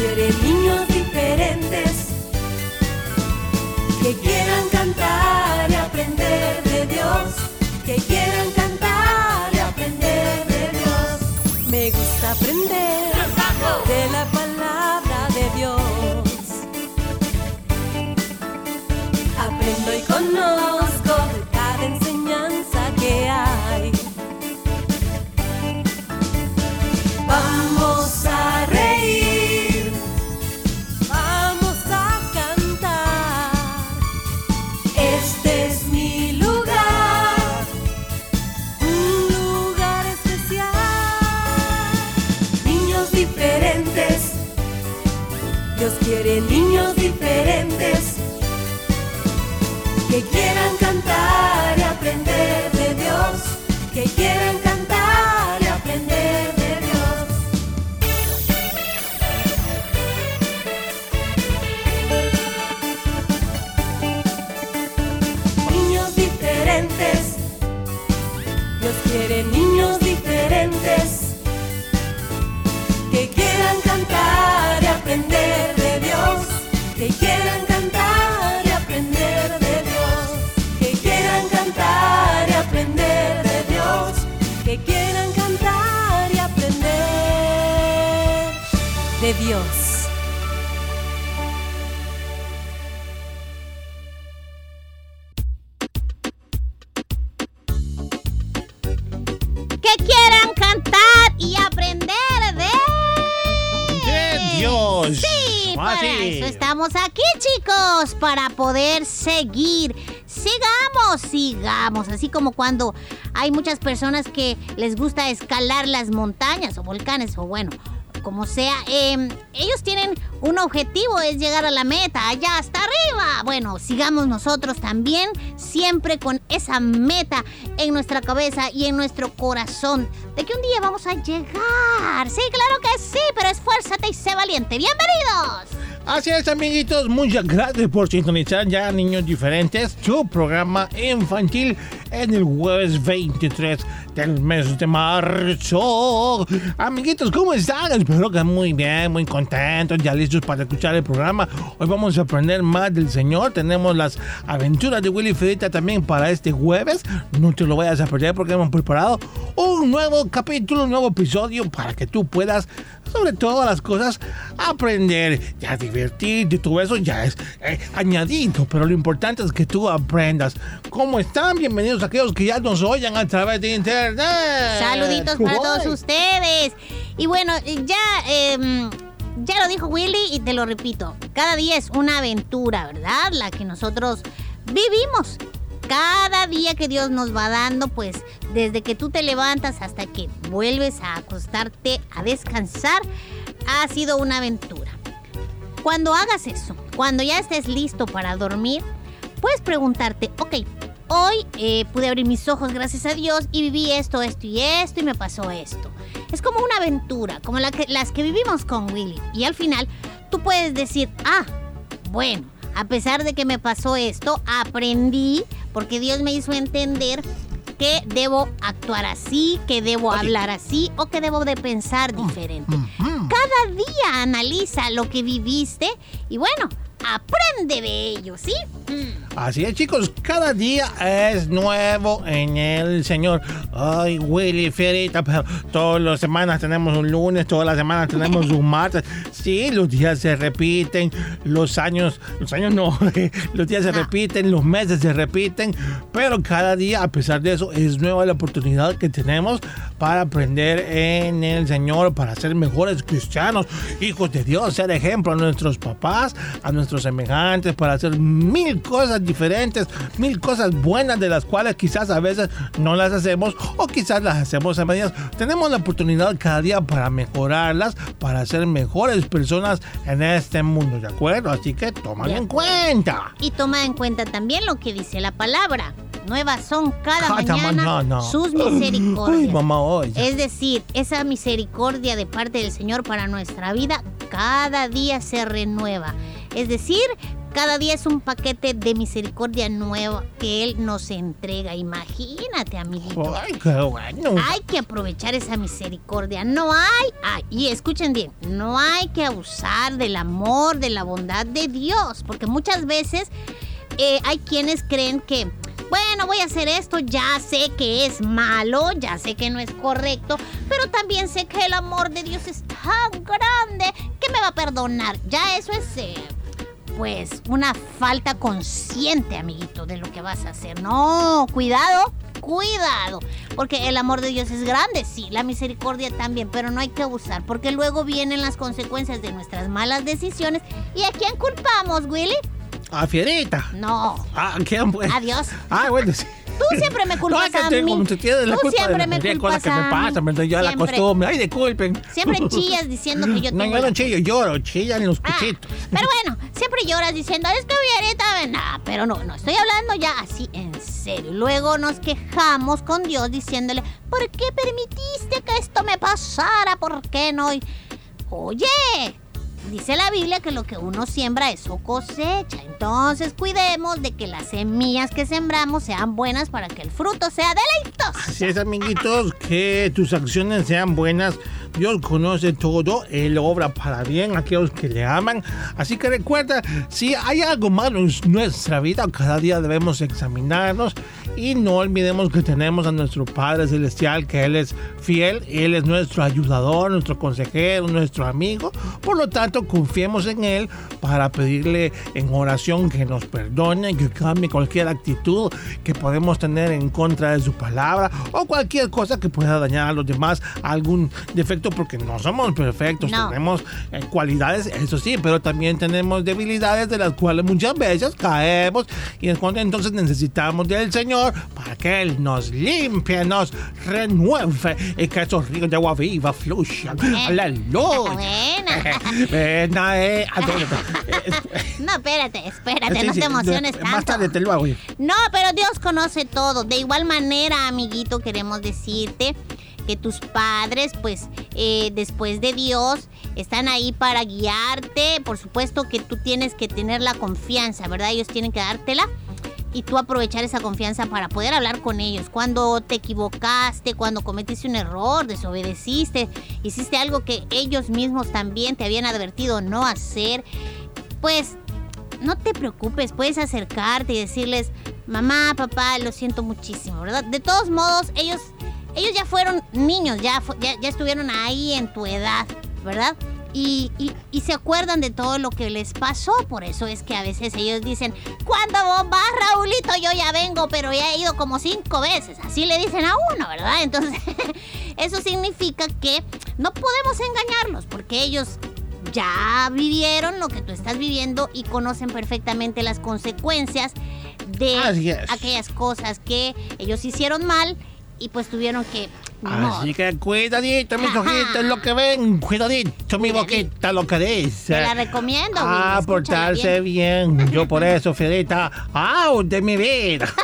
quiere niños diferentes Dios. Que quieran cantar y aprender de... ¡De Dios! Sí, para eso estamos aquí, chicos, para poder seguir. Sigamos, sigamos. Así como cuando hay muchas personas que les gusta escalar las montañas o volcanes, o bueno, como sea. eh, ellos tienen un objetivo, es llegar a la meta, allá hasta arriba. Bueno, sigamos nosotros también, siempre con esa meta en nuestra cabeza y en nuestro corazón, de que un día vamos a llegar. Sí, claro que sí, pero esfuérzate y sé valiente. ¡Bienvenidos! Así es, amiguitos, muchas gracias por sintonizar ya Niños Diferentes, su programa infantil en el jueves 23 del mes de marzo. Amiguitos, ¿cómo están? Espero que muy bien, muy contentos, ya listos para escuchar el programa. Hoy vamos a aprender más del Señor. Tenemos las aventuras de Willy Fedita también para este jueves. No te lo vayas a perder porque hemos preparado un nuevo capítulo, un nuevo episodio para que tú puedas, sobre todas las cosas, aprender, ya divertirte, todo eso ya es eh, añadido, pero lo importante es que tú aprendas. ¿Cómo están? Bienvenidos a aquellos que ya nos oyen a través de internet. Saluditos para Uy. todos ustedes. Y bueno, ya, em, ya lo dijo Willy y te lo repito. Cada día es una aventura, ¿verdad? La que nosotros vivimos. Cada día que Dios nos va dando, pues desde que tú te levantas hasta que vuelves a acostarte a descansar, ha sido una aventura. Cuando hagas eso, cuando ya estés listo para dormir, puedes preguntarte, ok, hoy eh, pude abrir mis ojos gracias a Dios y viví esto, esto y esto y me pasó esto. Es como una aventura, como la que- las que vivimos con Willy. Y al final tú puedes decir, ah, bueno, a pesar de que me pasó esto, aprendí porque Dios me hizo entender que debo actuar así, que debo hablar así o que debo de pensar diferente. Cada día analiza lo que viviste y bueno, aprende de ello, ¿sí? Así es, chicos, cada día es nuevo en el Señor. Ay, Willy, Fierita, pero todas las semanas tenemos un lunes, todas las semanas tenemos un martes. Sí, los días se repiten, los años, los años no, los días se No. repiten, los meses se repiten, pero cada día, a pesar de eso, es nueva la oportunidad que tenemos para aprender en el Señor, para ser mejores cristianos, hijos de Dios, ser ejemplo a nuestros papás, a nuestros semejantes, para hacer mil cosas diferentes, mil cosas buenas de las cuales quizás a veces no las hacemos o quizás las hacemos a medias. Tenemos la oportunidad cada día para mejorarlas, para ser mejores personas en este mundo, ¿de acuerdo? Así que tómalo en cuenta. Y toma en cuenta también lo que dice la palabra. Nuevas son cada, Cada mañana, mañana. sus Ay, misericordias. mamá, hoy. Es decir, esa misericordia de parte del Señor para nuestra vida cada día se renueva. Es decir, Cada día es un paquete de misericordia nueva que Él nos entrega. Imagínate, amiguito. Ay, qué bueno. Hay que aprovechar esa misericordia. No hay, ay, y escuchen bien, no hay que abusar del amor, de la bondad de Dios, porque muchas veces eh, hay quienes creen que, bueno, voy a hacer esto, ya sé que es malo, ya sé que no es correcto, pero también sé que el amor de Dios es tan grande que me va a perdonar. Ya eso es... eh, pues una falta consciente, amiguito, de lo que vas a hacer. No, cuidado, cuidado, porque el amor de Dios es grande, sí, la misericordia también, pero no hay que abusar, porque luego vienen las consecuencias de nuestras malas decisiones. ¿Y a quién culpamos, Willy? A Fierita. No, Ah, ¿qué a Dios. Ah, bueno, sí. Tú siempre me culpas No, a te- mí. te Tú culpa siempre me culpas a me mí. pasan, ¿verdad? Ya la Siempre. costumbre. Ay, disculpen. Siempre chillas diciendo que yo No, tengo yo la no chillo, lloro, chillan los Ah, cuchitos. pero bueno, siempre lloras diciendo, es que Villarita, nah, pero no, no, estoy hablando ya así en serio. Luego nos quejamos con Dios diciéndole, ¿por qué permitiste que esto me pasara? ¿Por qué no? Oye, dice la Biblia que lo que uno siembra eso cosecha. Entonces cuidemos de que las semillas que sembramos sean buenas para que el fruto sea deleitoso. Así es, amiguitos, que tus acciones sean buenas. Dios conoce todo, Él obra para bien a aquellos que le aman. Así que recuerda, si hay algo malo en nuestra vida, cada día debemos examinarnos y no olvidemos que tenemos a nuestro Padre Celestial, que Él es fiel, Él es nuestro ayudador, nuestro consejero, nuestro amigo. Por lo tanto, confiemos en Él para pedirle en oración que nos perdone, que cambie cualquier actitud que podemos tener en contra de su palabra o cualquier cosa que pueda dañar a los demás, algún defecto, porque no somos perfectos, No. tenemos eh, cualidades, eso sí, pero también tenemos debilidades de las cuales muchas veces caemos y entonces necesitamos del Señor para que Él nos limpie, nos renueve y que esos ríos de agua viva fluyan. Aleluya. Buena. Ven. Ah, no, no, No, espérate, espérate, Sí, no sí, te emociones de- tanto. Más tarde te lo hago. No, pero Dios conoce todo. De igual manera, amiguito, queremos decirte que tus padres, pues, eh, después de Dios, están ahí para guiarte. Por supuesto que tú tienes que tener la confianza, ¿verdad? Ellos tienen que dártela. Y tú aprovechar esa confianza para poder hablar con ellos. Cuando te equivocaste, cuando cometiste un error, desobedeciste, hiciste algo que ellos mismos también te habían advertido no hacer, pues no te preocupes, puedes acercarte y decirles, mamá, papá, lo siento muchísimo, ¿verdad? De todos modos, ellos, ellos ya fueron niños, ya, ya, ya estuvieron ahí en tu edad, ¿verdad? Y, y- y se acuerdan de todo lo que les pasó, por eso es que a veces ellos dicen, cuando vos vas, Raulito, yo ya vengo, pero ya he ido como cinco veces, así le dicen a uno, ¿verdad? Entonces, eso significa que no podemos engañarlos, porque ellos ya vivieron lo que tú estás viviendo y conocen perfectamente las consecuencias de aquellas cosas que ellos hicieron mal y pues tuvieron que... Así que cuidadito, mis Ajá. ojitos, lo que ven. Cuidadito, mi boquita, lo que dice. Te la recomiendo, Ah, portarse bien. Yo por eso, Fierita, ¡au! de mi vida.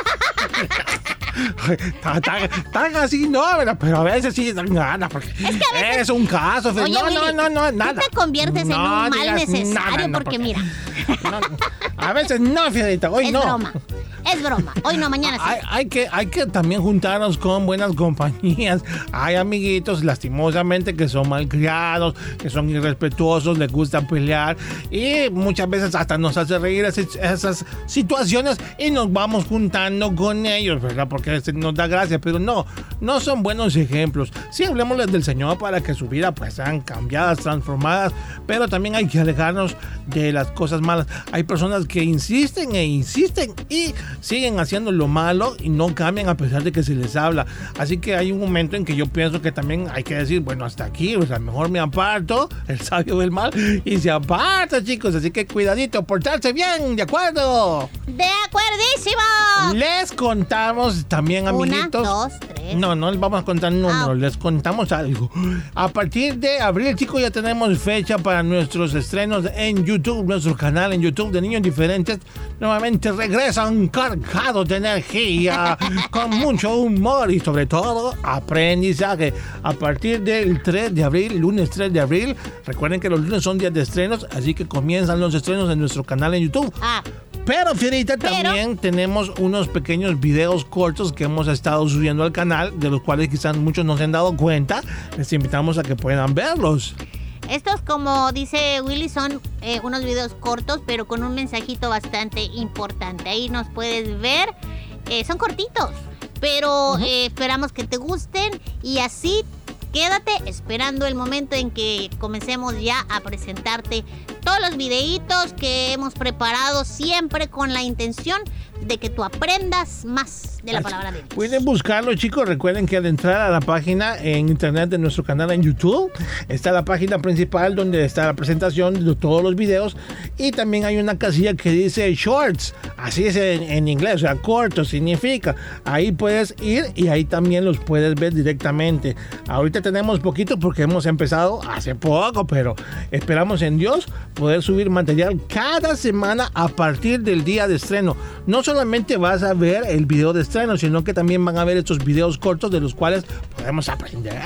tan, tan- tan así no, pero a veces sí dan ganas porque que a veces- es un caso. Oye, no, no, Willy, no, no, tú nada. te conviertes en No un mal necesario nada, no, porque, mira, no, a veces no, Fierita, hoy es no. broma. Es broma. Hoy no, mañana. Hay, que, hay que también juntarnos con buenas compañías. Hay amiguitos, lastimosamente, que son malcriados, que son irrespetuosos, les gusta pelear y muchas veces hasta nos hace reír esas, situaciones y nos vamos juntando con ellos, ¿verdad? Porque nos da gracia, pero no, no son buenos ejemplos. Sí, hablemosles del Señor para que su vida pues sean cambiadas, transformadas, pero también hay que alejarnos de las cosas malas. Hay personas que insisten e insisten y siguen haciendo lo malo y no cambian a pesar de que se les habla. Así que hay un momento en que yo pienso que también hay que decir, bueno, hasta aquí, o sea, mejor me aparto, el sabio del mal, y se aparta, chicos. Así que cuidadito, portarse bien, ¿de acuerdo? ¡De acuerdísimo! Les contamos también, Una, amiguitos. dos, tres. No, no les vamos a contar números, Ah. les contamos algo. A partir de abril, chicos, ya tenemos fecha para nuestros estrenos en YouTube, nuestro canal en YouTube de Niños Diferentes. Nuevamente regresan cargados de energía, con mucho humor y sobre todo aprendizaje. A partir del 3 de abril, lunes 3 de abril, recuerden que los lunes son días de estrenos, así que comienzan los estrenos en nuestro canal en YouTube. Ah, Pero, Fierita, Pero- también tenemos unos pequeños videos cortos que hemos estado subiendo al canal, de los cuales quizás muchos no se han dado cuenta. Les invitamos a que puedan verlos. Estos, como dice Willy, son eh, unos videos cortos, pero con un mensajito bastante importante. Ahí nos puedes ver. Eh, son cortitos, pero eh, esperamos que te gusten y así quédate esperando el momento en que comencemos ya a presentarte todos los videitos que hemos preparado siempre con la intención de que tú aprendas más de la palabra de Dios. Pueden buscarlo, chicos. Recuerden que al entrar a la página en internet de nuestro canal en YouTube, está la página principal donde está la presentación de todos los videos. Y también hay una casilla que dice Shorts. Así es en, en inglés, o sea, corto significa. Ahí puedes ir y ahí también los puedes ver directamente. Ahorita tenemos poquito porque hemos empezado hace poco, pero esperamos en Dios poder subir material cada semana a partir del día de estreno. No solamente vas a ver el video de estreno, sino que también van a ver estos videos cortos de los cuales podemos aprender.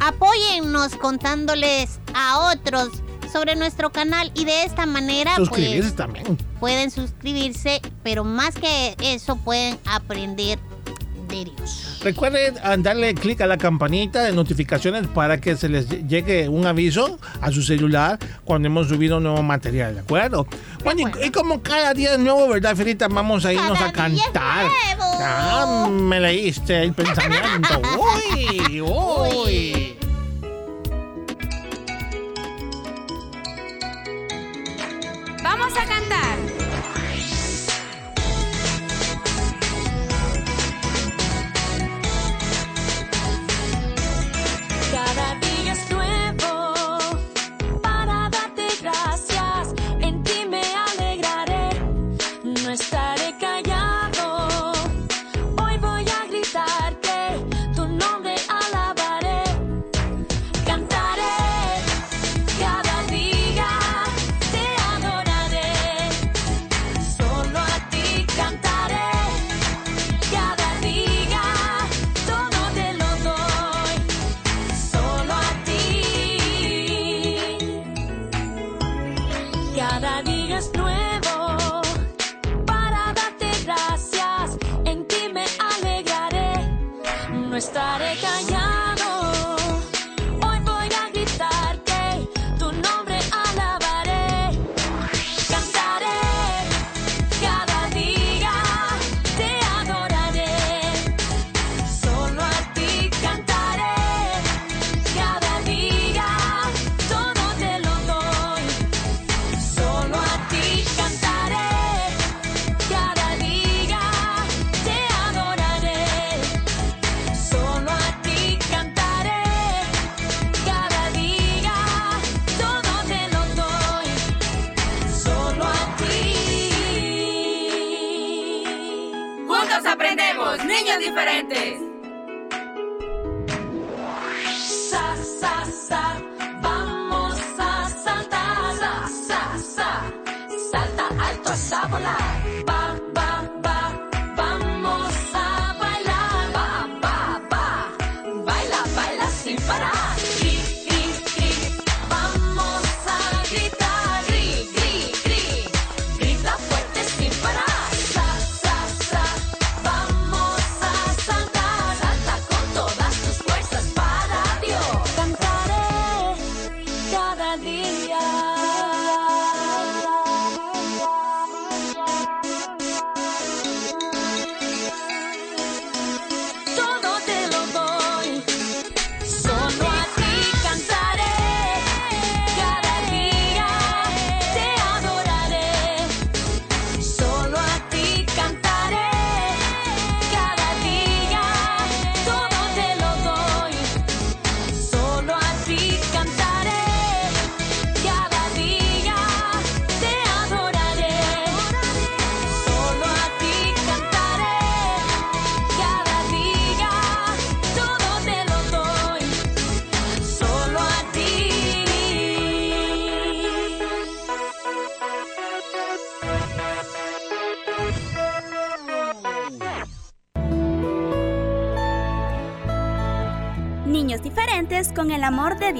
Apóyennos contándoles a otros sobre nuestro canal y de esta manera Suscribirse pues, también. pueden suscribirse, pero más que eso pueden aprender Dios. Recuerden darle clic a la campanita de notificaciones para que se les llegue un aviso a su celular cuando hemos subido nuevo material, ¿de acuerdo? Bueno, y- acuerdo. y, como cada día es nuevo, ¿verdad, Ferita? Vamos a irnos a Cada día es cantar. nuevo. Ah, me leíste el pensamiento. uy, uy. Vamos a cantar.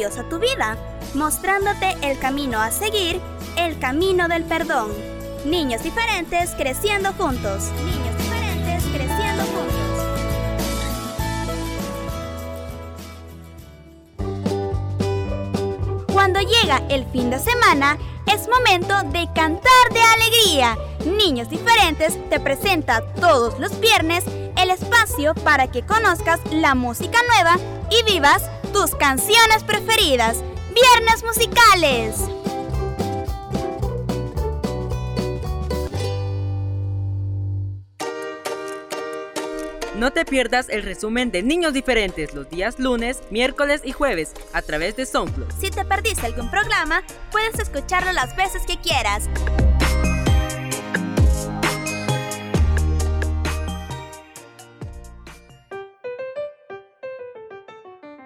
A tu vida, mostrándote el camino a seguir, el camino del perdón. Niños diferentes creciendo juntos. Niños diferentes creciendo juntos. Cuando llega el fin de semana, es momento de cantar de alegría. Niños Diferentes te presenta todos los viernes el espacio para que conozcas la música nueva y vivas tus canciones preferidas. Viernes musicales. No te pierdas el resumen de Niños Diferentes los días lunes, miércoles y jueves a través de SoundCloud. Si te perdiste algún programa, puedes escucharlo las veces que quieras.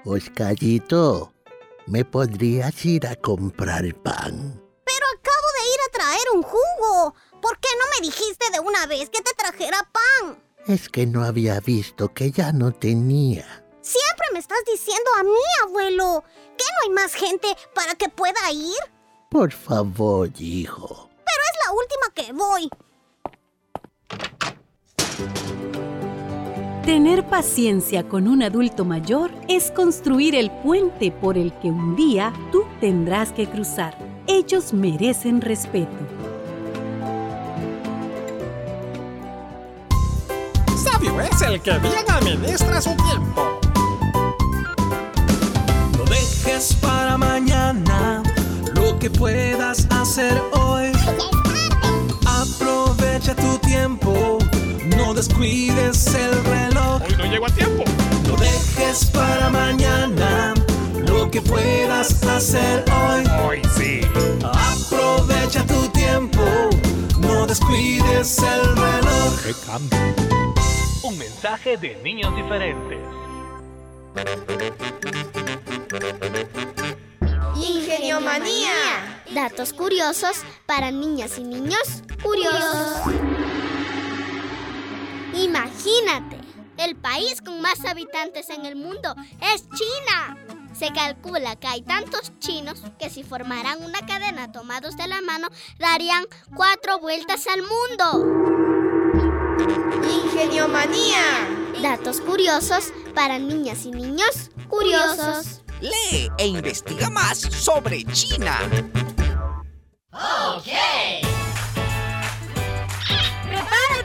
Oscarito, ¿me podrías ir a comprar pan? Pero acabo de ir a traer un jugo. ¿Por qué no me dijiste de una vez que te trajera pan? Es que no había visto que ya no tenía. Siempre me estás diciendo a mí, abuelo. ¿Que no hay más gente para que pueda ir? Por favor, hijo. Pero es la última que voy. Tener paciencia con un adulto mayor es construir el puente por el que un día tú tendrás que cruzar. Ellos merecen respeto. Sabio es el que bien administra su tiempo. No dejes para mañana lo que puedas hacer hoy. Aprovecha tu tiempo, no descuides el dejes para mañana lo que puedas hacer hoy. Hoy sí. Aprovecha tu tiempo, no descuides el reloj. ¡Qué cambio! Un mensaje de niños diferentes. Ingeniomanía. Datos curiosos para niñas y niños curiosos. Imagínate, el país con más habitantes en el mundo es China. Se calcula que hay tantos chinos que si formaran una cadena tomados de la mano darían cuatro vueltas al mundo. Ingeniomanía. Datos curiosos para niñas y niños curiosos. Lee e investiga más sobre China. ¡Ok!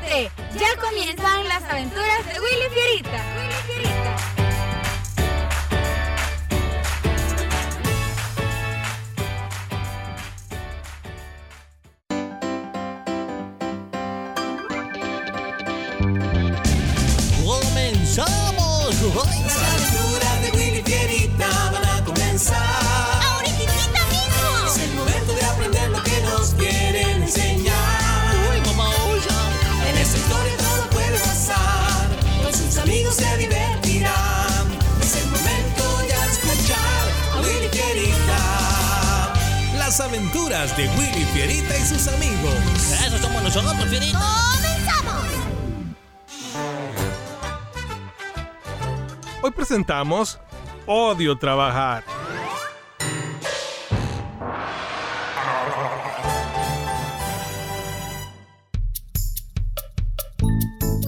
Ya comienzan las aventuras de Willy Fierita. Willy Fierita. ¡Comenzamos! Aventuras de Willy Fierita y sus amigos. Eso somos nosotros, Fierita. ¡Comenzamos! Hoy presentamos Odio trabajar.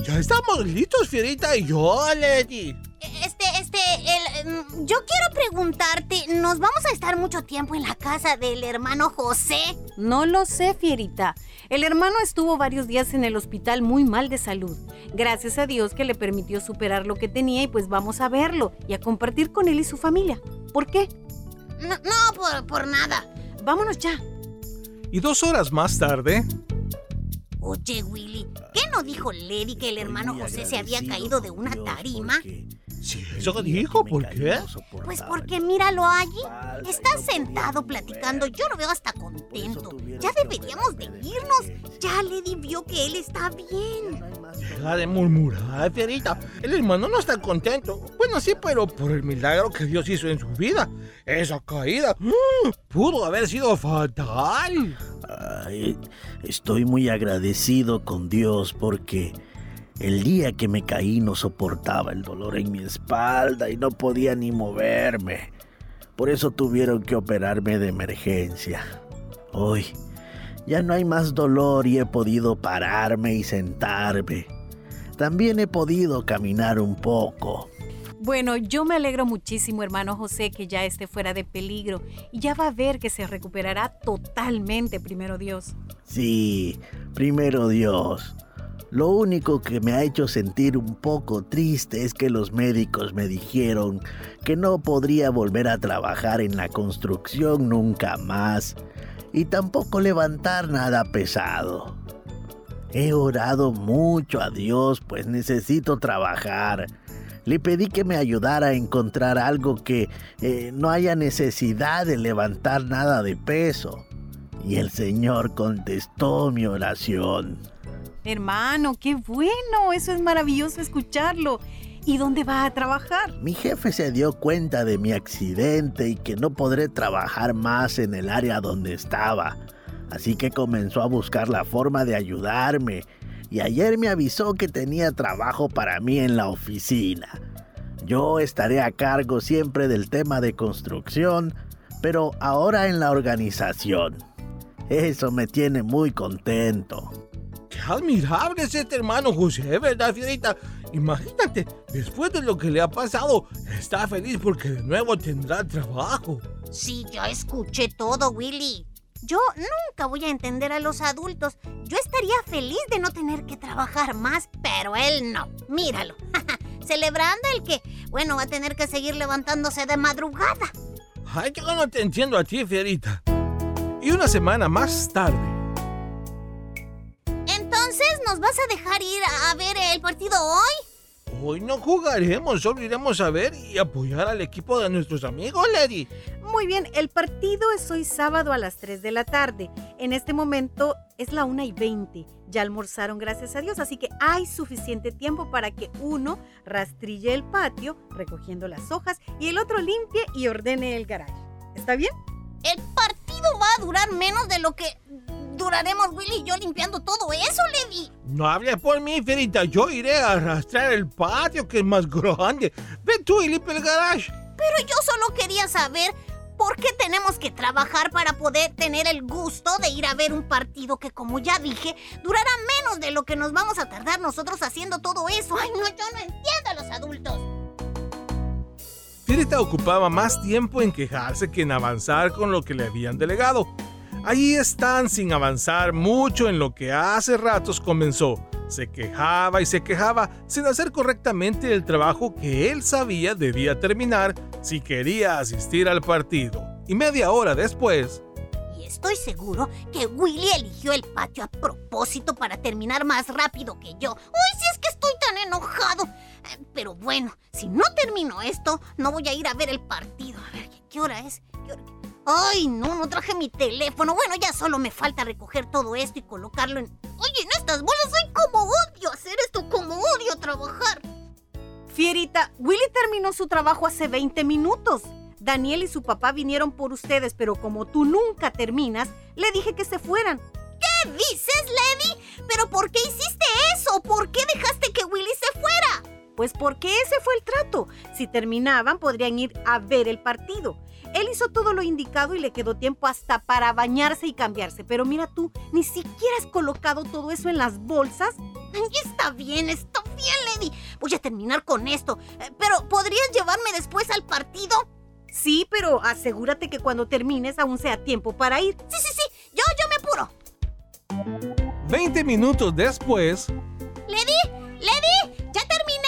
Ya estamos listos, Fierita y yo, Leti. Yo quiero preguntarte, ¿nos vamos a estar mucho tiempo en la casa del hermano José? No lo sé, Fierita. El hermano estuvo varios días en el hospital muy mal de salud. Gracias a Dios que le permitió superar lo que tenía y pues vamos a verlo y a compartir con él y su familia. ¿Por qué? No, no por, por nada. Vámonos ya. Y dos horas más tarde, Oye, Willy, ¿qué no dijo Lady que el hermano José se había caído de una tarima? Sí, eso dijo, ¿por qué? Pues porque míralo allí. Está sentado platicando. Yo lo veo hasta contento. Ya deberíamos de irnos. Ya Lady vio que él está bien. Deja de murmurar, Fierita. El hermano no está contento. Bueno, sí, pero por el milagro que Dios hizo en su vida. Esa caída ¡ah! pudo haber sido fatal. Ay, estoy muy agradecido con Dios porque El día que me caí no soportaba el dolor en mi espalda y no podía ni moverme. Por eso tuvieron que operarme de emergencia. Hoy ya no hay más dolor y he podido pararme y sentarme. También he podido caminar un poco. Bueno, yo me alegro muchísimo, hermano José, que ya esté fuera de peligro y ya va a ver que se recuperará totalmente, primero Dios. Sí, primero Dios. Lo único que me ha hecho sentir un poco triste es que los médicos me dijeron que no podría volver a trabajar en la construcción nunca más y tampoco levantar nada pesado. He orado mucho a Dios pues necesito trabajar. Le pedí que me ayudara a encontrar algo que eh, no haya necesidad de levantar nada de peso. Y el Señor contestó mi oración. Hermano, qué bueno, eso es maravilloso escucharlo. ¿Y dónde va a trabajar? Mi jefe se dio cuenta de mi accidente y que no podré trabajar más en el área donde estaba. Así que comenzó a buscar la forma de ayudarme y ayer me avisó que tenía trabajo para mí en la oficina. Yo estaré a cargo siempre del tema de construcción, pero ahora en la organización. Eso me tiene muy contento. Qué admirable es este hermano José, ¿verdad, Fierita? Imagínate, después de lo que le ha pasado, está feliz porque de nuevo tendrá trabajo. Sí, yo escuché todo, Willy. Yo nunca voy a entender a los adultos. Yo estaría feliz de no tener que trabajar más, pero él no. Míralo. Celebrando el que, bueno, va a tener que seguir levantándose de madrugada. Ay, yo no te entiendo a ti, Fierita. Y una semana más tarde. ¿Nos vas a dejar ir a ver el partido hoy? Hoy no jugaremos, solo iremos a ver y apoyar al equipo de nuestros amigos, Lady. Muy bien, el partido es hoy sábado a las 3 de la tarde. En este momento es la 1 y 20. Ya almorzaron, gracias a Dios, así que hay suficiente tiempo para que uno rastrille el patio recogiendo las hojas y el otro limpie y ordene el garaje. ¿Está bien? El partido va a durar menos de lo que duraremos Willy y yo limpiando todo eso, Levi. No hables por mí, Fierita. Yo iré a arrastrar el patio que es más grande. Ve tú y limpia el garage. Pero yo solo quería saber por qué tenemos que trabajar para poder tener el gusto de ir a ver un partido que, como ya dije, durará menos de lo que nos vamos a tardar nosotros haciendo todo eso. Ay, no, yo no entiendo a los adultos. Fierita ocupaba más tiempo en quejarse que en avanzar con lo que le habían delegado. Ahí están sin avanzar mucho en lo que hace ratos comenzó. Se quejaba y se quejaba sin hacer correctamente el trabajo que él sabía debía terminar si quería asistir al partido. Y media hora después... Y estoy seguro que Willy eligió el patio a propósito para terminar más rápido que yo. ¡Uy, si es que estoy tan enojado! Pero bueno, si no termino esto, no voy a ir a ver el partido. A ver, ¿qué hora es? ¿Qué hora? Ay, no, no traje mi teléfono. Bueno, ya solo me falta recoger todo esto y colocarlo en... Oye, en estas bolas, ay, como odio hacer esto, como odio trabajar. Fierita, Willy terminó su trabajo hace 20 minutos. Daniel y su papá vinieron por ustedes, pero como tú nunca terminas, le dije que se fueran. ¿Qué dices, Lady? ¿Pero por qué hiciste eso? ¿Por qué dejaste que Willy se fuera? Pues porque ese fue el trato. Si terminaban, podrían ir a ver el partido. Él hizo todo lo indicado y le quedó tiempo hasta para bañarse y cambiarse. Pero mira tú, ni siquiera has colocado todo eso en las bolsas. Ay, está bien, está bien, Lady. Voy a terminar con esto. Eh, Pero, ¿podrías llevarme después al partido? Sí, pero asegúrate que cuando termines aún sea tiempo para ir. Sí, sí, sí. Yo, yo me apuro. 20 minutos después... Lady, Lady, ya terminé.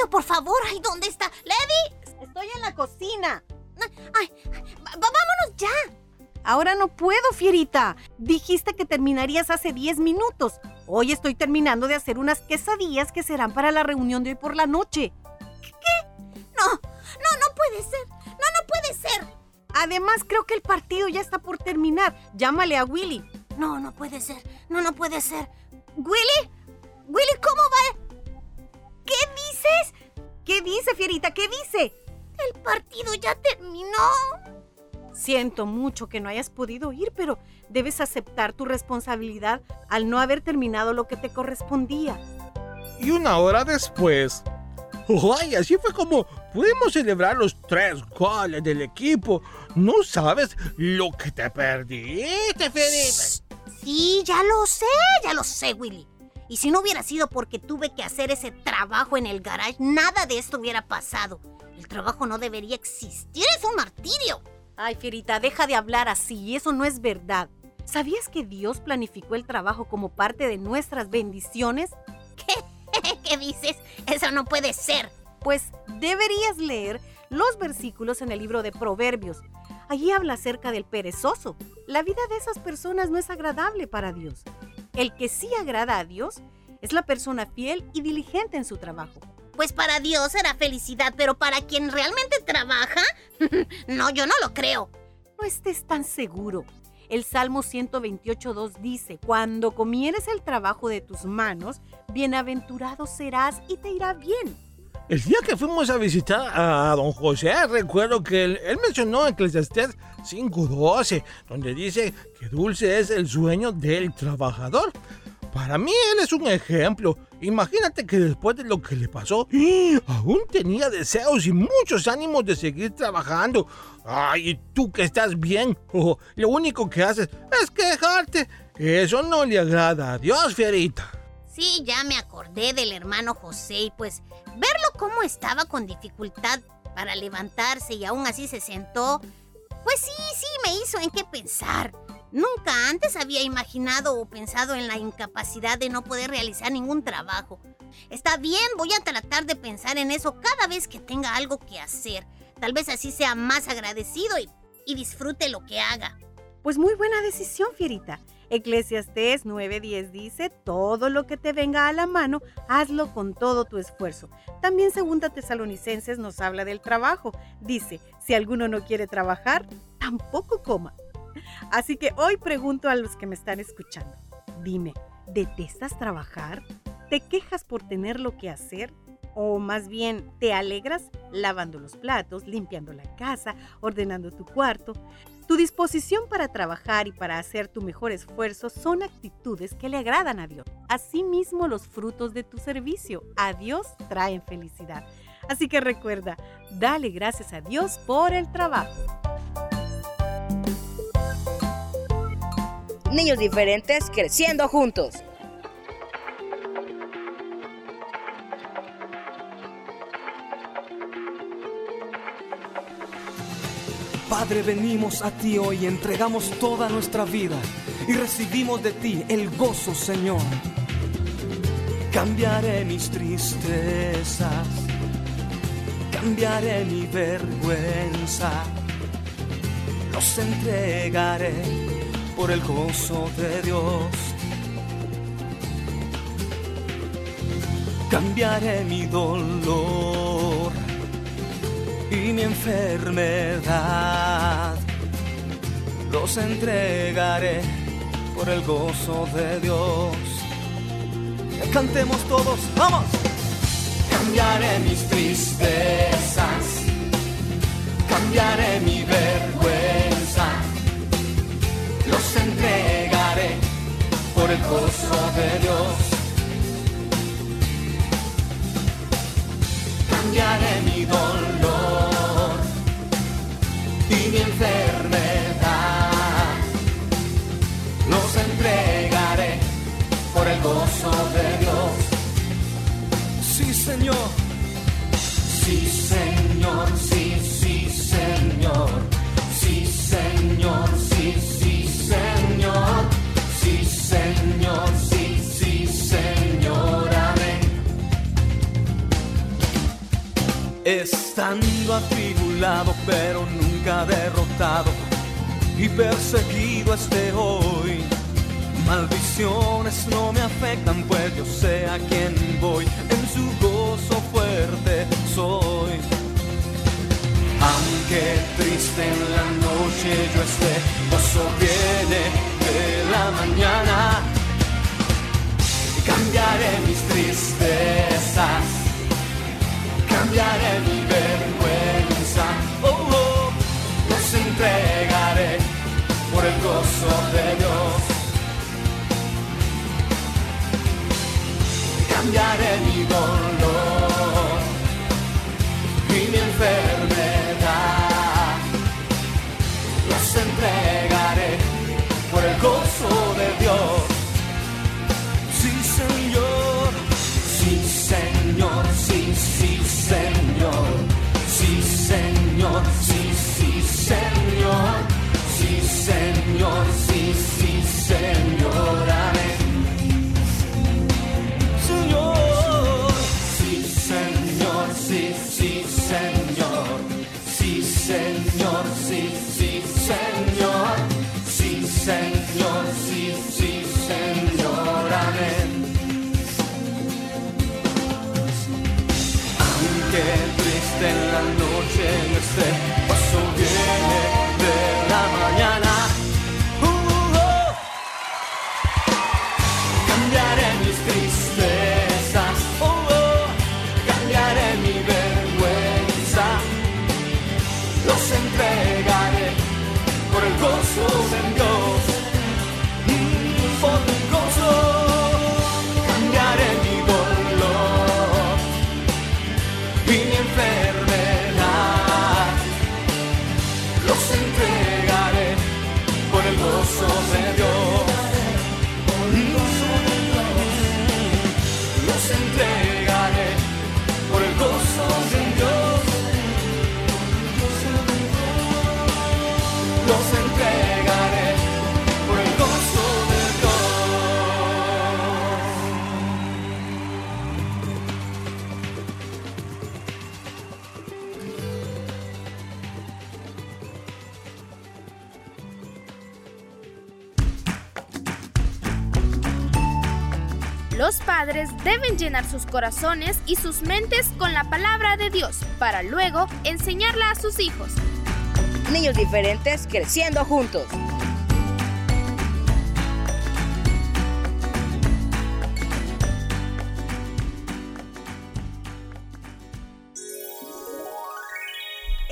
¿Me puedes llevar al partido, por favor? Ay, ¿dónde está? Lady. Estoy en la cocina. Ay, vámonos ya. Ahora no puedo, Fierita. Dijiste que terminarías hace 10 minutos. Hoy estoy terminando de hacer unas quesadillas que serán para la reunión de hoy por la noche. No, no, no puede ser. No, no puede ser. Además, creo que el partido ya está por terminar. Llámale a Willy. No, no puede ser. No, no puede ser. ¿Willy? ¿Willy, cómo va? ¿Qué dices? ¿Qué dice, Fierita? ¿Qué dice? El partido ya terminó. Siento mucho que no hayas podido ir, pero debes aceptar tu responsabilidad al no haber terminado lo que te correspondía. Y una hora después, ¡ay! Así fue como pudimos celebrar los tres goles del equipo. No sabes lo que te perdiste, Fierita. Sí, ya lo sé, ya lo sé, Willy. Y si no hubiera sido porque tuve que hacer ese trabajo en el garage, nada de esto hubiera pasado. El trabajo no debería existir, es un martirio. Ay, Fierita, deja de hablar así, eso no es verdad. ¿Sabías que Dios planificó el trabajo como parte de nuestras bendiciones? ¿Qué dices? Eso no puede ser. Pues deberías leer los versículos en el libro de Proverbios. Allí habla acerca del perezoso. La vida de esas personas no es agradable para Dios. El que sí agrada a Dios es la persona fiel y diligente en su trabajo. Pues para Dios será felicidad, pero para quien realmente trabaja, no, yo no lo creo. No estés tan seguro. El Salmo 128.2 dice, Cuando comieres el trabajo de tus manos, bienaventurado serás y te irá bien. El día que fuimos a visitar a don José, recuerdo que él, él mencionó en Eclesiastés 5.12, donde dice que dulce es el sueño del trabajador. Para mí él es un ejemplo. Imagínate que después de lo que le pasó, aún tenía deseos y muchos ánimos de seguir trabajando. Ay, ¿y tú que estás bien? Lo único que haces es quejarte. Eso no le agrada a Dios, Fierita. Sí, ya me acordé del hermano José y pues verlo cómo estaba con dificultad para levantarse y aún así se sentó, pues sí, sí me hizo en qué pensar. Nunca antes había imaginado o pensado en la incapacidad de no poder realizar ningún trabajo. Está bien, voy a tratar de pensar en eso cada vez que tenga algo que hacer. Tal vez así sea más agradecido y, y disfrute lo que haga. Pues muy buena decisión, Fierita. Eclesiastés 9:10 dice, todo lo que te venga a la mano, hazlo con todo tu esfuerzo. También segunda Tesalonicenses nos habla del trabajo. Dice, si alguno no quiere trabajar, tampoco coma. Así que hoy pregunto a los que me están escuchando, dime, ¿detestas trabajar? ¿Te quejas por tener lo que hacer? ¿O más bien te alegras lavando los platos, limpiando la casa, ordenando tu cuarto? Tu disposición para trabajar y para hacer tu mejor esfuerzo son actitudes que le agradan a Dios. Asimismo, los frutos de tu servicio a Dios traen felicidad. Así que recuerda, dale gracias a Dios por el trabajo. Niños diferentes creciendo juntos. Padre, venimos a ti hoy, entregamos toda nuestra vida y recibimos de ti el gozo, Señor. Cambiaré mis tristezas, cambiaré mi vergüenza, los entregaré por el gozo de Dios. Cambiaré mi dolor y mi enfermedad. Los entregaré por el gozo de Dios. Cantemos todos, vamos. Cambiaré mis tristezas, cambiaré mi vergüenza. Los entregaré por el gozo de Dios. Cambiaré mi dolor mi enfermedad. Los entregaré por el gozo de Dios. Sí, Señor. Sí, Señor, sí, sí, Señor. Sí, Señor, sí, sí, Señor. Sí, Señor, sí, sí, Señor. Amén. Estando atribulado, pero nunca derrotado y perseguido esté hoy. Maldiciones no me afectan, pues yo sé a quién voy. En su gozo fuerte soy. Aunque triste en la noche yo esté, gozo viene de la mañana. Cambiaré mis tristezas, cambiaré mi vergüenza entregaré por el gozo de Dios. Cambiaré mi voz. Señor, sí, sí, Señor, amén. Aunque triste en la noche no esté, Deben llenar sus corazones y sus mentes con la palabra de Dios para luego enseñarla a sus hijos. Niños diferentes creciendo juntos.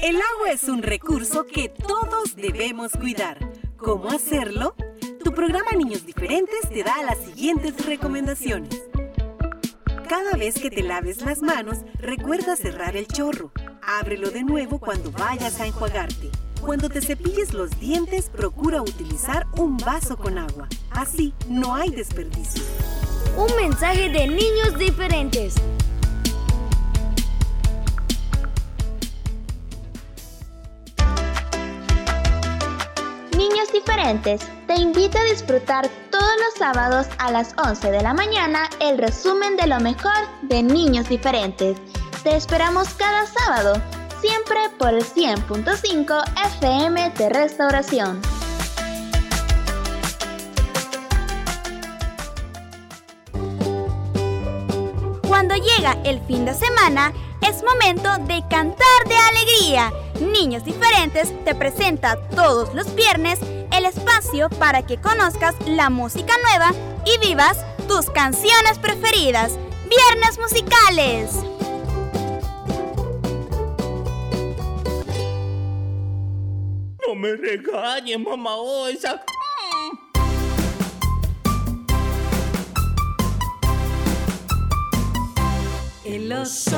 El agua es un recurso que todos debemos cuidar. ¿Cómo hacerlo? Tu programa Niños Diferentes te da las siguientes recomendaciones. Cada vez que te laves las manos, recuerda cerrar el chorro. Ábrelo de nuevo cuando vayas a enjuagarte. Cuando te cepilles los dientes, procura utilizar un vaso con agua. Así no hay desperdicio. Un mensaje de niños diferentes. Niños diferentes, te invito a disfrutar todos los sábados a las 11 de la mañana el resumen de lo mejor de Niños diferentes. Te esperamos cada sábado, siempre por el 100.5 FM de Restauración. Cuando llega el fin de semana, es momento de cantar de alegría. Niños Diferentes te presenta todos los viernes el espacio para que conozcas la música nueva y vivas tus canciones preferidas. Viernes musicales. No me regañes, mamá Osa. El oso,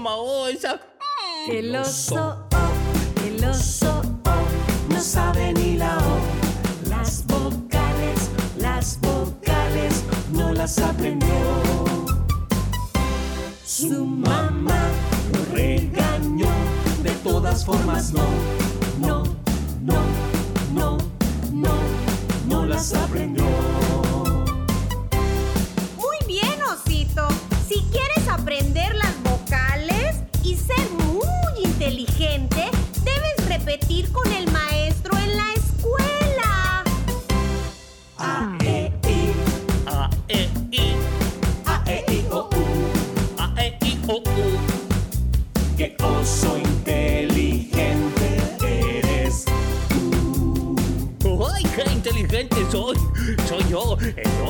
Oh, el oso, el oso, no sabe ni la O. Las vocales, las vocales, no las aprendió. Su mamá lo regañó, de todas formas no, no, no, no, no, no las aprendió. Muy bien, osito, si quieres aprenderlas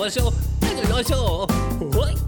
el oso, el oso. ¡Ay! A,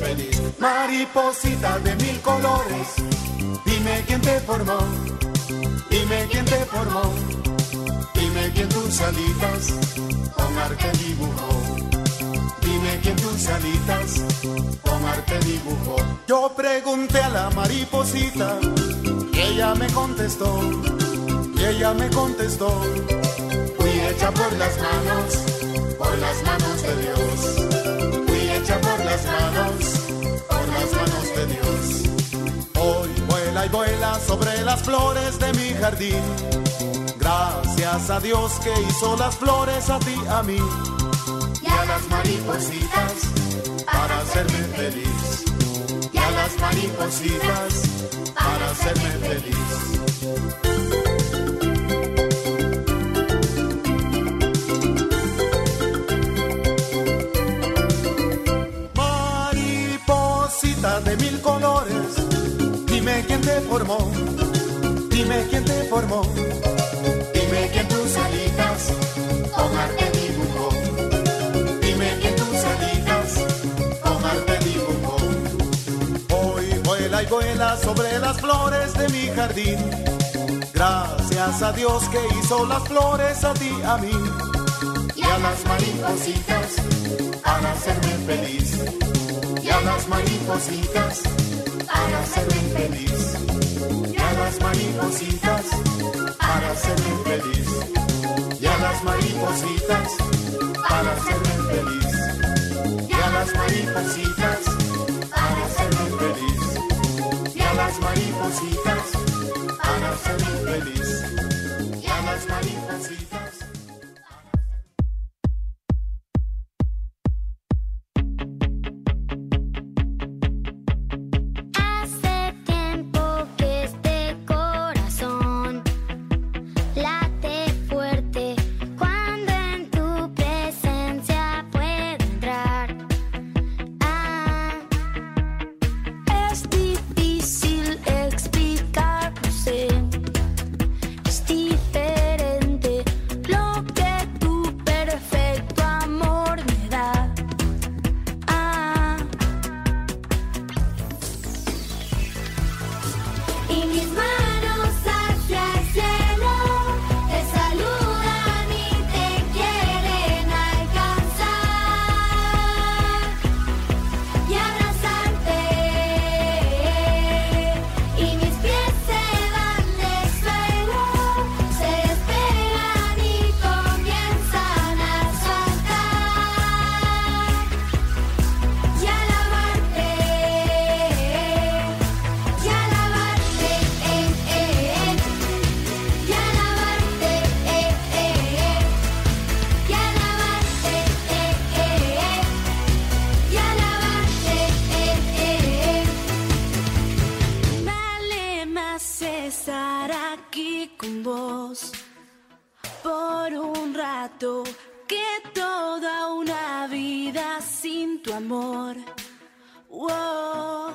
feliz. Mariposita de mil colores, dime quién te formó. Dime quién te formó. Dime quién tus alitas con arte dibujó. Dime quién tus alitas con arte dibujó. Yo pregunté a la mariposita y ella me contestó. Y ella me contestó. Fui hecha por las manos, las flores de mi jardín. Gracias a Dios que hizo las flores a ti, a mí y a las maripositas para hacerme feliz. Y a las maripositas para hacerme feliz. Mariposita de mil colores, dime quién te formó, dime quién te formó, dime quién tus alitas con arte dibujó, dime quién tus alitas con arte dibujó. Hoy vuela y vuela sobre las flores de mi jardín, gracias a Dios que hizo las flores a ti, a mí. Y a las maripositas para hacerme feliz. Y a las maripositas para hacerme feliz las maripositas para hacerme feliz. Y a las maripositas para hacerme feliz. Y a las maripositas para hacerme feliz. Y a las maripositas para hacerme feliz. Y a las maripositas Whoa.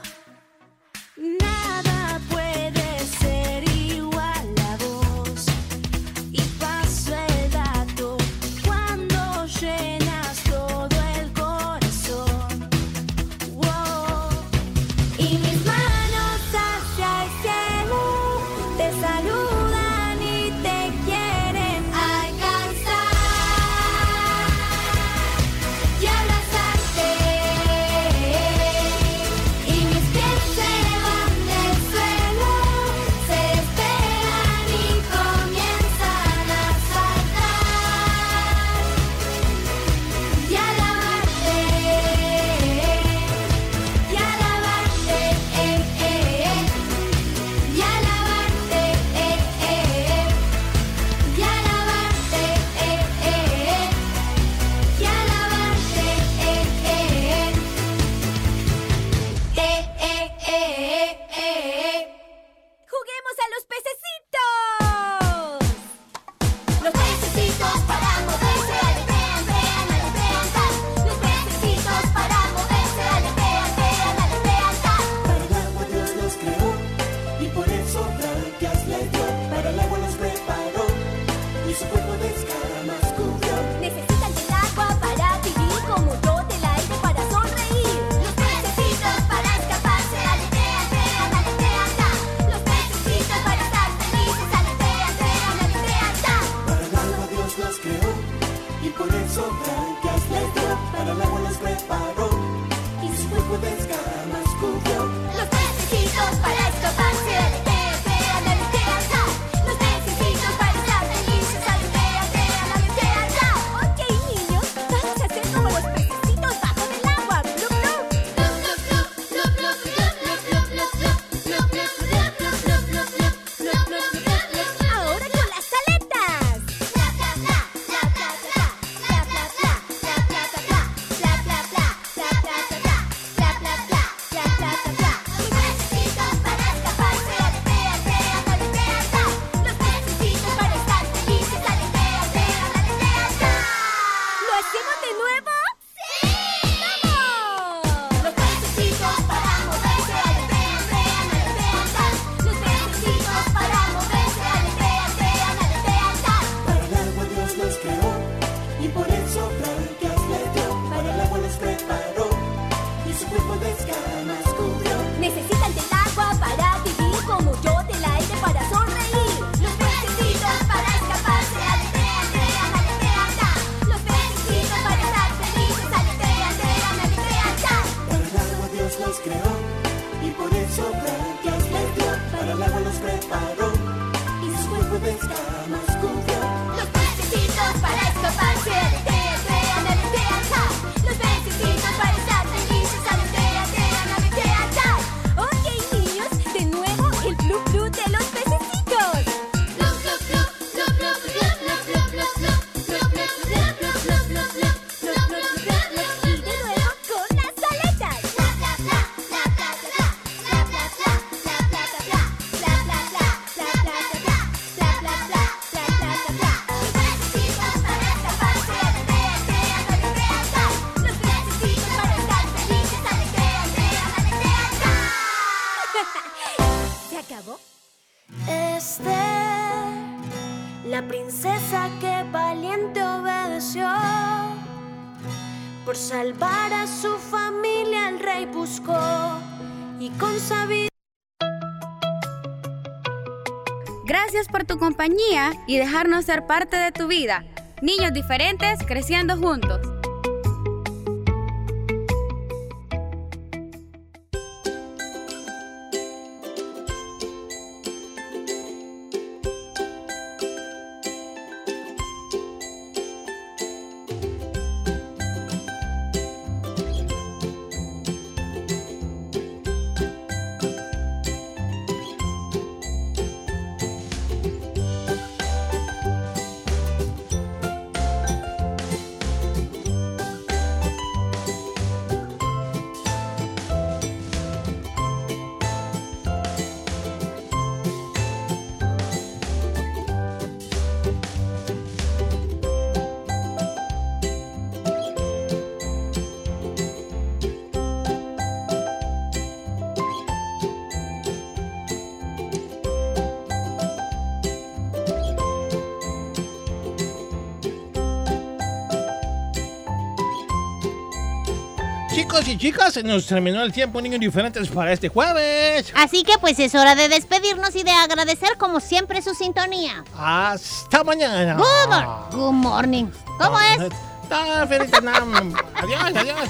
Y dejarnos ser parte de tu vida. Niños diferentes creciendo juntos. Chicos y chicas, se nos terminó el tiempo, niños diferentes, para este jueves. Así que pues es hora de despedirnos y de agradecer como siempre su sintonía. Hasta mañana. Good, mor- good morning. ¿Cómo es? Adiós, adiós.